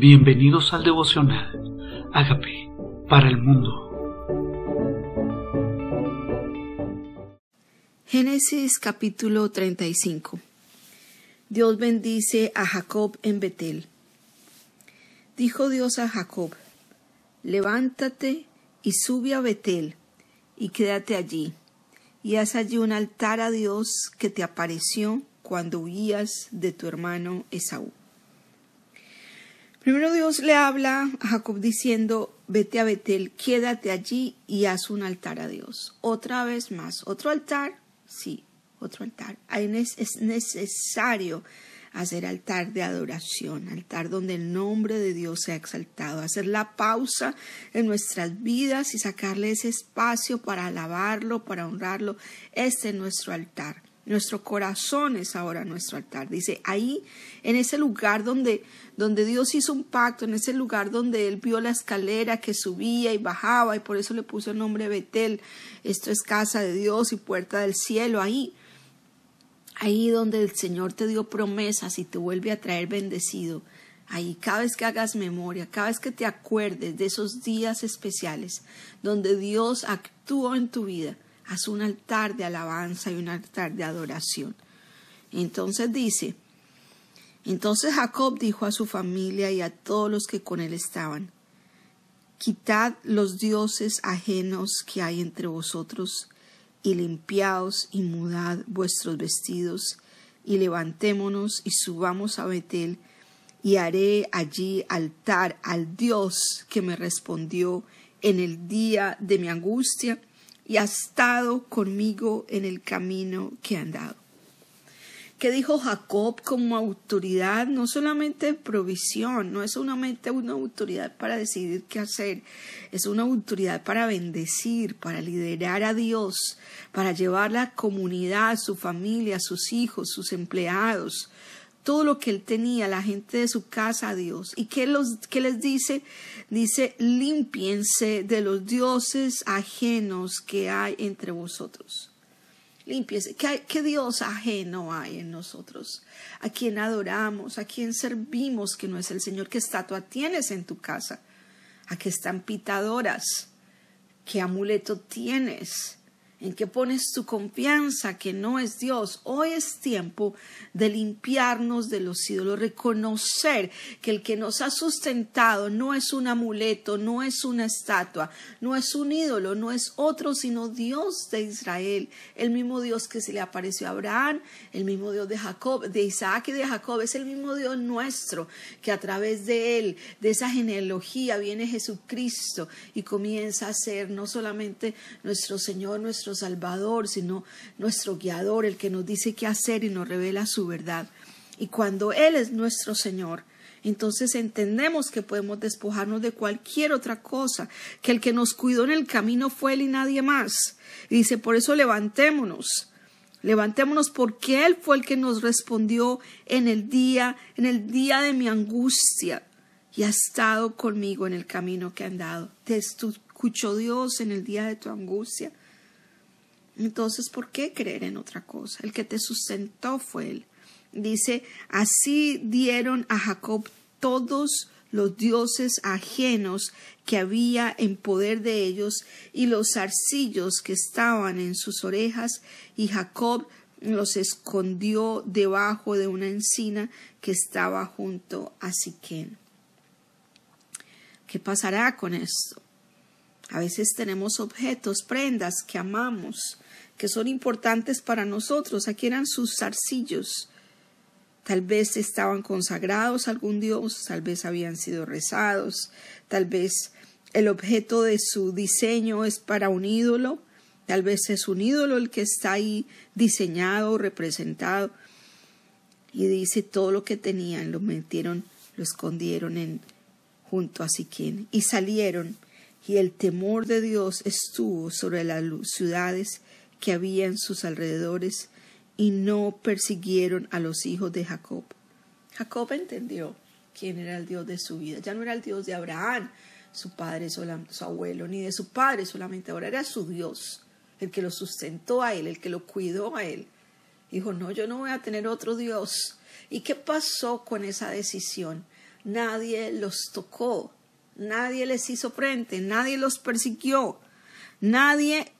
Bienvenidos al devocional. Hágame para el mundo. Génesis capítulo 35. Dios bendice a Jacob en Betel. Dijo Dios a Jacob, levántate y sube a Betel y quédate allí, y haz allí un altar a Dios que te apareció cuando huías de tu hermano Esaú. Primero Dios le habla a Jacob diciendo, vete a Betel, quédate allí y haz un altar a Dios. Otra vez más, otro altar, sí, otro altar. Es necesario hacer altar de adoración, altar donde el nombre de Dios sea exaltado, hacer la pausa en nuestras vidas y sacarle ese espacio para alabarlo, para honrarlo. Este es nuestro altar. Nuestro corazón es ahora nuestro altar. Dice, ahí, en ese lugar donde, donde Dios hizo un pacto, en ese lugar donde Él vio la escalera que subía y bajaba, y por eso le puso el nombre Betel. Esto es casa de Dios y puerta del cielo. Ahí, ahí donde el Señor te dio promesas y te vuelve a traer bendecido. Ahí, cada vez que hagas memoria, cada vez que te acuerdes de esos días especiales donde Dios actuó en tu vida, haz un altar de alabanza y un altar de adoración. Entonces dice, entonces Jacob dijo a su familia y a todos los que con él estaban, Quitad los dioses ajenos que hay entre vosotros, y limpiaos y mudad vuestros vestidos, y levantémonos y subamos a Betel, y haré allí altar al Dios que me respondió en el día de mi angustia, y ha estado conmigo en el camino que he andado. ¿Qué dijo Jacob como autoridad? No solamente provisión, no es solamente una autoridad para decidir qué hacer, es una autoridad para bendecir, para liderar a Dios, para llevar la comunidad, su familia, sus hijos, sus empleados, todo lo que él tenía, la gente de su casa a Dios. ¿Y qué, los, qué les dice? Dice, limpiense de los dioses ajenos que hay entre vosotros. Limpiense. ¿Qué, ¿Qué Dios ajeno hay en nosotros? ¿A quién adoramos? ¿A quién servimos que no es el Señor? ¿Qué estatua tienes en tu casa? ¿A qué están pitadoras? ¿Qué amuleto tienes? En que pones tu confianza que no es Dios. Hoy es tiempo de limpiarnos de los ídolos, reconocer que el que nos ha sustentado no es un amuleto, no es una estatua, no es un ídolo, no es otro sino Dios de Israel, el mismo Dios que se le apareció a Abraham, el mismo Dios de Jacob, de Isaac y de Jacob, es el mismo Dios nuestro que a través de él, de esa genealogía viene Jesucristo y comienza a ser no solamente nuestro Señor, nuestro Salvador, sino nuestro guiador, el que nos dice qué hacer y nos revela su verdad. Y cuando Él es nuestro Señor, entonces entendemos que podemos despojarnos de cualquier otra cosa, que el que nos cuidó en el camino fue Él y nadie más. Y dice, por eso levantémonos. Levantémonos porque Él fue el que nos respondió en el día, en el día de mi angustia y ha estado conmigo en el camino que he andado. Te escuchó Dios en el día de tu angustia. Entonces, ¿por qué creer en otra cosa? El que te sustentó fue Él. Dice, así dieron a Jacob todos los dioses ajenos que había en poder de ellos y los arcillos que estaban en sus orejas, y Jacob los escondió debajo de una encina que estaba junto a Siquén. ¿Qué pasará con esto? A veces tenemos objetos, prendas que amamos, que son importantes para nosotros. Aquí eran sus zarcillos. Tal vez estaban consagrados a algún dios, tal vez habían sido rezados, tal vez el objeto de su diseño es para un ídolo, tal vez es un ídolo el que está ahí diseñado, representado. Y dice todo lo que tenían, lo metieron, lo escondieron en junto a Siquén y salieron y el temor de Dios estuvo sobre las ciudades que había en sus alrededores y no persiguieron a los hijos de Jacob. Jacob entendió quién era el Dios de su vida. Ya no era el Dios de Abraham, su padre, su abuelo, ni de su padre solamente. Ahora era su Dios, el que lo sustentó a él, el que lo cuidó a él. Dijo, no, yo no voy a tener otro Dios. ¿Y qué pasó con esa decisión? nadie los tocó, nadie les hizo frente, nadie los persiguió, nadie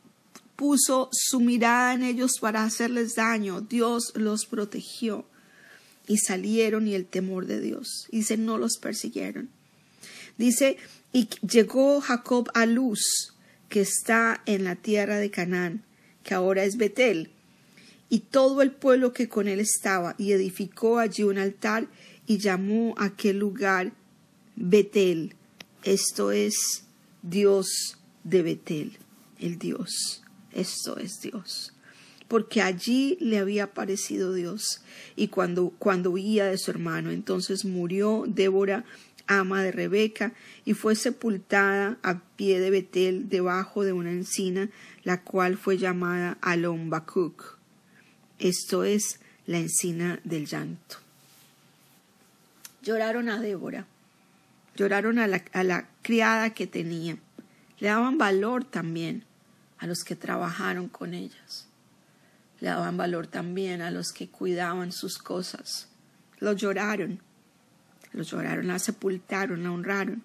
puso su mirada en ellos para hacerles daño, Dios los protegió y salieron y el temor de Dios. Dice, no los persiguieron. Dice, y llegó Jacob a Luz, que está en la tierra de Canaán, que ahora es Betel, y todo el pueblo que con él estaba, y edificó allí un altar y llamó a aquel lugar Betel. Esto es Dios de Betel, el Dios. Esto es Dios. Porque allí le había aparecido Dios. Y cuando, cuando huía de su hermano, entonces murió Débora, ama de Rebeca, y fue sepultada a pie de Betel debajo de una encina, la cual fue llamada Alon esto es la encina del llanto. Lloraron a Débora, lloraron a la, a la criada que tenía, le daban valor también a los que trabajaron con ellas, le daban valor también a los que cuidaban sus cosas, lo lloraron, lo lloraron, la sepultaron, la honraron.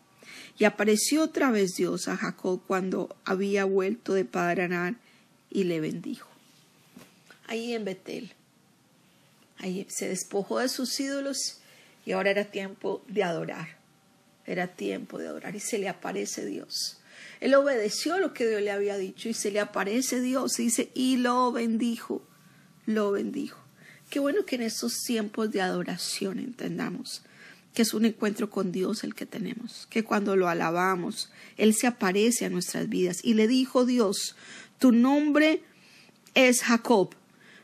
Y apareció otra vez Dios a Jacob cuando había vuelto de Padaranar y le bendijo ahí en Betel. Ahí se despojó de sus ídolos y ahora era tiempo de adorar. Era tiempo de adorar y se le aparece Dios. Él obedeció lo que Dios le había dicho y se le aparece Dios. Y dice, y lo bendijo, lo bendijo. Qué bueno que en estos tiempos de adoración entendamos que es un encuentro con Dios el que tenemos, que cuando lo alabamos, Él se aparece a nuestras vidas. Y le dijo Dios, tu nombre es Jacob,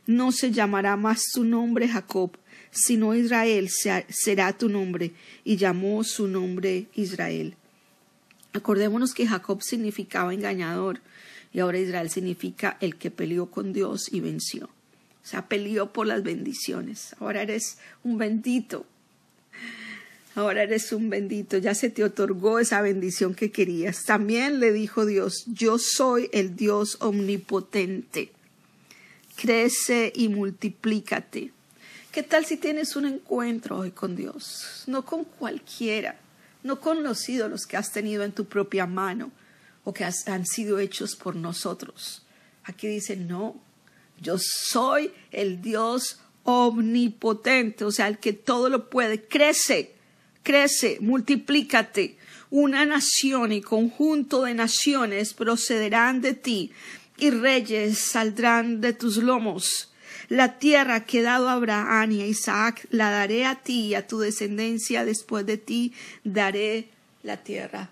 no se llamará más su nombre Jacob, sino Israel será tu nombre, y llamó su nombre Israel. Acordémonos que Jacob significaba engañador, y ahora Israel significa el que peleó con Dios y venció. O sea, peleó por las bendiciones. Ahora eres un bendito. Ahora eres un bendito. Ya se te otorgó esa bendición que querías. También le dijo Dios, yo soy el Dios omnipotente crece y multiplícate. ¿Qué tal si tienes un encuentro hoy con Dios? No con cualquiera, no con los ídolos que has tenido en tu propia mano o que han sido hechos por nosotros. Aquí dice, no, yo soy el Dios omnipotente, o sea, el que todo lo puede. Crece, crece, multiplícate. Una nación y conjunto de naciones procederán de ti y reyes saldrán de tus lomos. La tierra que he dado a Abraham y a Isaac la daré a ti y a tu descendencia después de ti daré la tierra.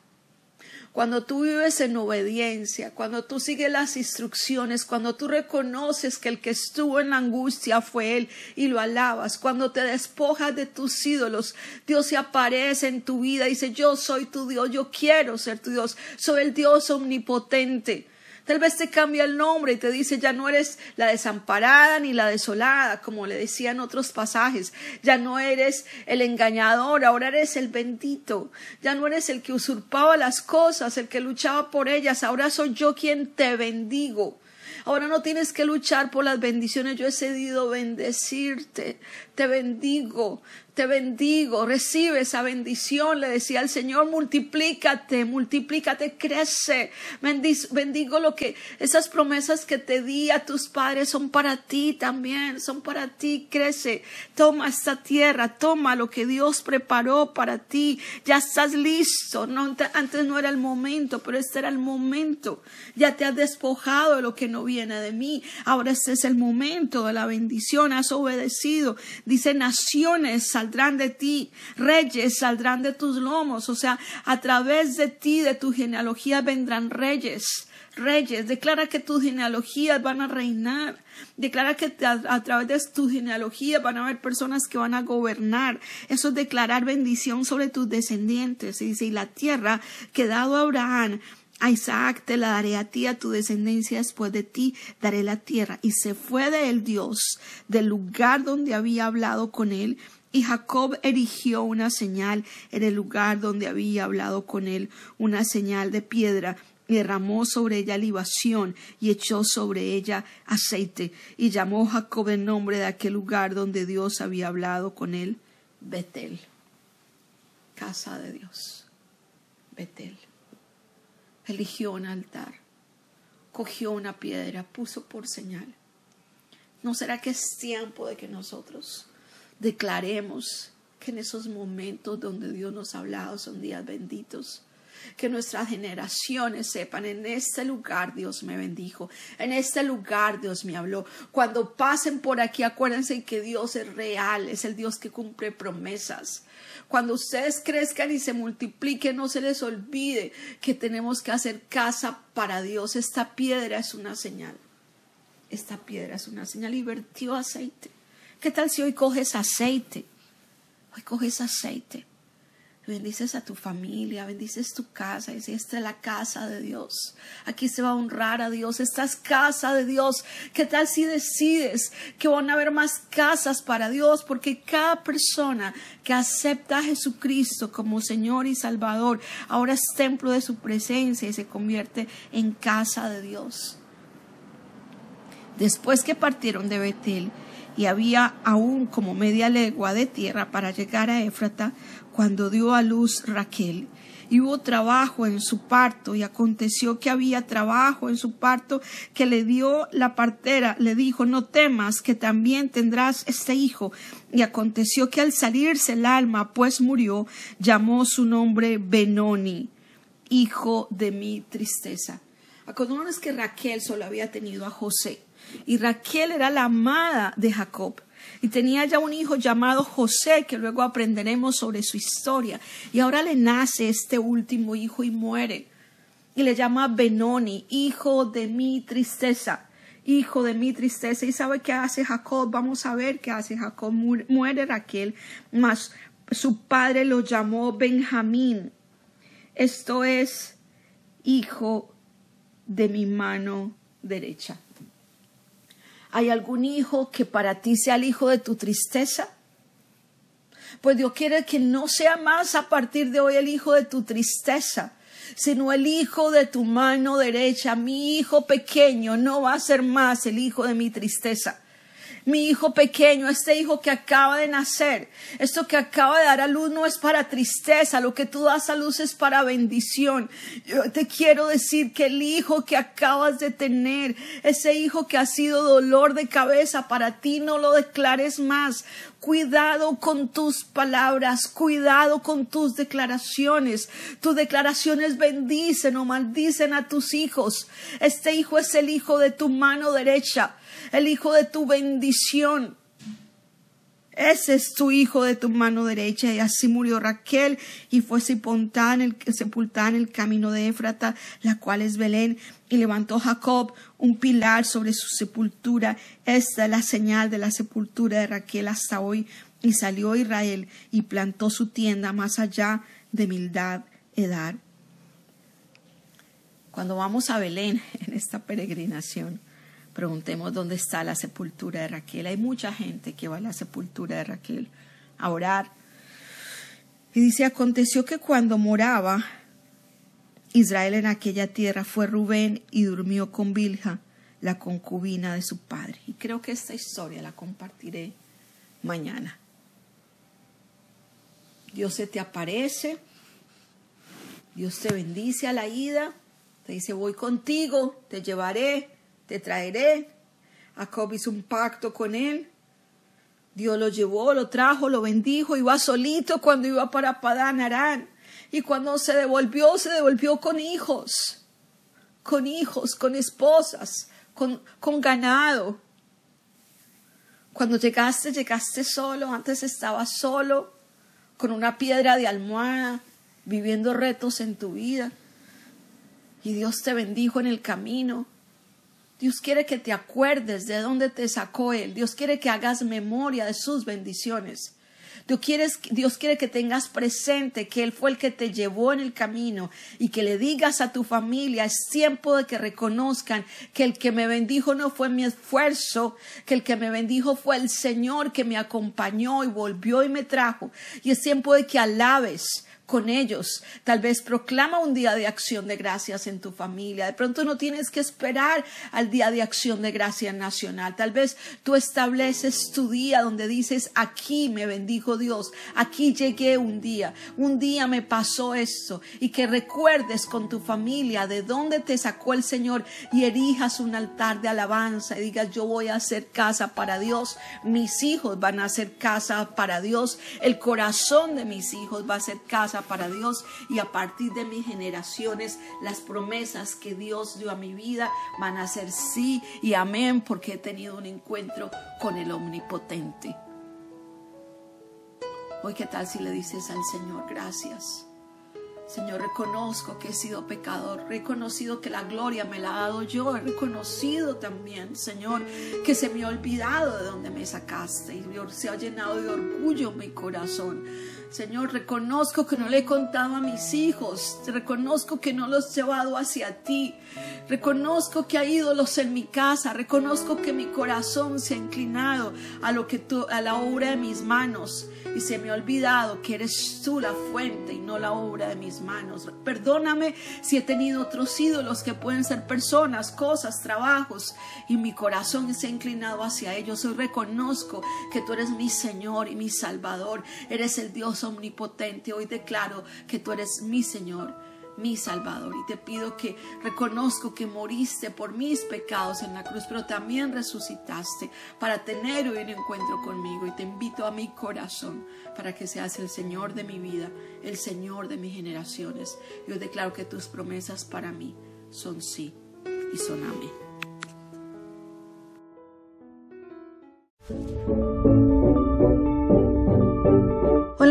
Cuando tú vives en obediencia, cuando tú sigues las instrucciones, cuando tú reconoces que el que estuvo en la angustia fue Él y lo alabas, cuando te despojas de tus ídolos, Dios se aparece en tu vida y dice, yo soy tu Dios, yo quiero ser tu Dios, soy el Dios omnipotente. Tal vez te cambia el nombre y te dice ya no eres la desamparada ni la desolada, como le decía en otros pasajes. Ya no eres el engañador, ahora eres el bendito. Ya no eres el que usurpaba las cosas, el que luchaba por ellas. Ahora soy yo quien te bendigo. Ahora no tienes que luchar por las bendiciones. Yo he cedido bendecirte. Te bendigo te bendigo, recibe esa bendición, le decía el Señor, multiplícate, multiplícate, crece, bendigo lo que, esas promesas que te di a tus padres son para ti también, son para ti, crece, toma esta tierra, toma lo que Dios preparó para ti, ya estás listo, no, antes no era el momento, pero este era el momento, ya te has despojado de lo que no viene de mí, ahora este es el momento de la bendición, has obedecido, dice naciones, saldrán de ti, reyes saldrán de tus lomos, o sea, a través de ti, de tu genealogía vendrán reyes. Reyes, declara que tus genealogías van a reinar. Declara que a, través de tu genealogía van a haber personas que van a gobernar. Eso es declarar bendición sobre tus descendientes. Y dice, y la tierra que dado a Abraham a Isaac te la daré a ti, a tu descendencia después de ti daré la tierra. Y se fue de él Dios del lugar donde había hablado con él y Jacob erigió una señal en el lugar donde había hablado con él, una señal de piedra, y derramó sobre ella libación y echó sobre ella aceite, y llamó Jacob el nombre de aquel lugar donde Dios había hablado con él, Betel. casa de Dios. Betel. Eligió un altar, cogió una piedra, puso por señal. ¿No será que es tiempo de que nosotros declaremos que en esos momentos donde Dios nos ha hablado son días benditos? que nuestras generaciones sepan, en este lugar Dios me bendijo, en este lugar Dios me habló. Cuando pasen por aquí, acuérdense que Dios es real, es el Dios que cumple promesas. Cuando ustedes crezcan y se multipliquen, no se les olvide que tenemos que hacer casa para Dios. Esta piedra es una señal. Esta piedra es una señal y vertió aceite. ¿Qué tal si hoy coges aceite? Hoy coges aceite bendices a tu familia, bendices tu casa. Si esta es la casa de Dios, aquí se va a honrar a Dios. Esta es casa de Dios. ¿Qué tal si decides que van a haber más casas para Dios? Porque cada persona que acepta a Jesucristo como Señor y Salvador ahora es templo de su presencia y se convierte en casa de Dios. Después que partieron de Betel, y había aún como media legua de tierra para llegar a Éfrata, cuando dio a luz Raquel. Y hubo trabajo en su parto, y aconteció que había trabajo en su parto, que le dio la partera, le dijo, no temas, que también tendrás este hijo. Y aconteció que al salirse el alma, pues murió, llamó su nombre Benoni, hijo de mi tristeza. Acordémonos que Raquel solo había tenido a José, y Raquel era la amada de Jacob y tenía ya un hijo llamado José, que luego aprenderemos sobre su historia. Y ahora le nace este último hijo y muere. Y le llama Benoni, hijo de mi tristeza, hijo de mi tristeza. ¿Y sabe qué hace Jacob? Vamos a ver qué hace Jacob. Muere Raquel, mas su padre lo llamó Benjamín. Esto es hijo de mi mano derecha. ¿Hay algún hijo que para ti sea el hijo de tu tristeza? Pues Dios quiere que no sea más a partir de hoy el hijo de tu tristeza, sino el hijo de tu mano derecha. Mi hijo pequeño no va a ser más el hijo de mi tristeza mi hijo pequeño, este hijo que acaba de nacer, esto que acaba de dar a luz no es para tristeza, lo que tú das a luz es para bendición. Yo te quiero decir que el hijo que acabas de tener, ese hijo que ha sido dolor de cabeza para ti, no lo declares más. Cuidado con tus palabras, cuidado con tus declaraciones. Tus declaraciones bendicen o maldicen a tus hijos. Este hijo es el hijo de tu mano derecha el hijo de tu bendición. Ese es tu hijo de tu mano derecha. Y así murió Raquel y fue sepultada en el, camino de Éfrata, la cual es Belén. Y levantó Jacob un pilar sobre su sepultura. Esta es la señal de la sepultura de Raquel hasta hoy. Y salió Israel y plantó su tienda más allá de Mildad Edar. Cuando vamos a Belén en esta peregrinación, preguntemos dónde está la sepultura de Raquel. Hay mucha gente que va a la sepultura de Raquel a orar. Y dice, aconteció que cuando moraba Israel en aquella tierra fue Rubén y durmió con Bilha, la concubina de su padre. Y creo que esta historia la compartiré mañana. Dios se te aparece, Dios te bendice a la ida, te dice voy contigo, te llevaré, te traeré. Jacob hizo un pacto con él. Dios lo llevó, lo trajo, lo bendijo, iba solito cuando iba para Padán Arán. Y cuando se devolvió, se devolvió con hijos, con hijos, con esposas, con, con ganado. Cuando llegaste, llegaste solo, antes estabas solo, con una piedra de almohada, viviendo retos en tu vida. Y Dios te bendijo en el camino. Dios quiere que te acuerdes de dónde te sacó Él. Dios quiere que hagas memoria de sus bendiciones. Dios quiere, Dios quiere que tengas presente que Él fue el que te llevó en el camino y que le digas a tu familia, es tiempo de que reconozcan que el que me bendijo no fue mi esfuerzo, que el que me bendijo fue el Señor que me acompañó y volvió y me trajo. Y es tiempo de que alabes con ellos. Tal vez proclama un día de acción de gracias en tu familia. De pronto no tienes que esperar al día de acción de gracias nacional. Tal vez tú estableces tu día donde dices, aquí me bendijo Dios, aquí llegué un día, un día me pasó esto y que recuerdes con tu familia de dónde te sacó el Señor y erijas un altar de alabanza y digas, yo voy a hacer casa para Dios, mis hijos van a hacer casa para Dios, el corazón de mis hijos va a ser casa para Dios y a partir de mis generaciones las promesas que Dios dio a mi vida van a ser sí y amén porque he tenido un encuentro con el Omnipotente. Hoy, ¿qué tal si le dices al Señor gracias? Señor, reconozco que he sido pecador, reconocido que la gloria me la ha dado yo, he reconocido también, Señor, que se me ha olvidado de donde me sacaste y se ha llenado de orgullo mi corazón. Señor, reconozco que no le he contado a mis hijos, reconozco que no los he llevado hacia ti, reconozco que hay ídolos en mi casa, reconozco que mi corazón se ha inclinado a lo que tú, a la obra de mis manos. Y se me ha olvidado que eres tú la fuente y no la obra de mis manos. Perdóname si he tenido otros ídolos que pueden ser personas, cosas, trabajos y mi corazón se ha inclinado hacia ellos. Hoy reconozco que tú eres mi Señor y mi Salvador, eres el Dios omnipotente. Hoy declaro que tú eres mi Señor mi Salvador. Y te pido que reconozco que moriste por mis pecados en la cruz, pero también resucitaste para tener hoy un encuentro conmigo. Y te invito a mi corazón para que seas el Señor de mi vida, el Señor de mis generaciones. Yo declaro que tus promesas para mí son sí y son amén.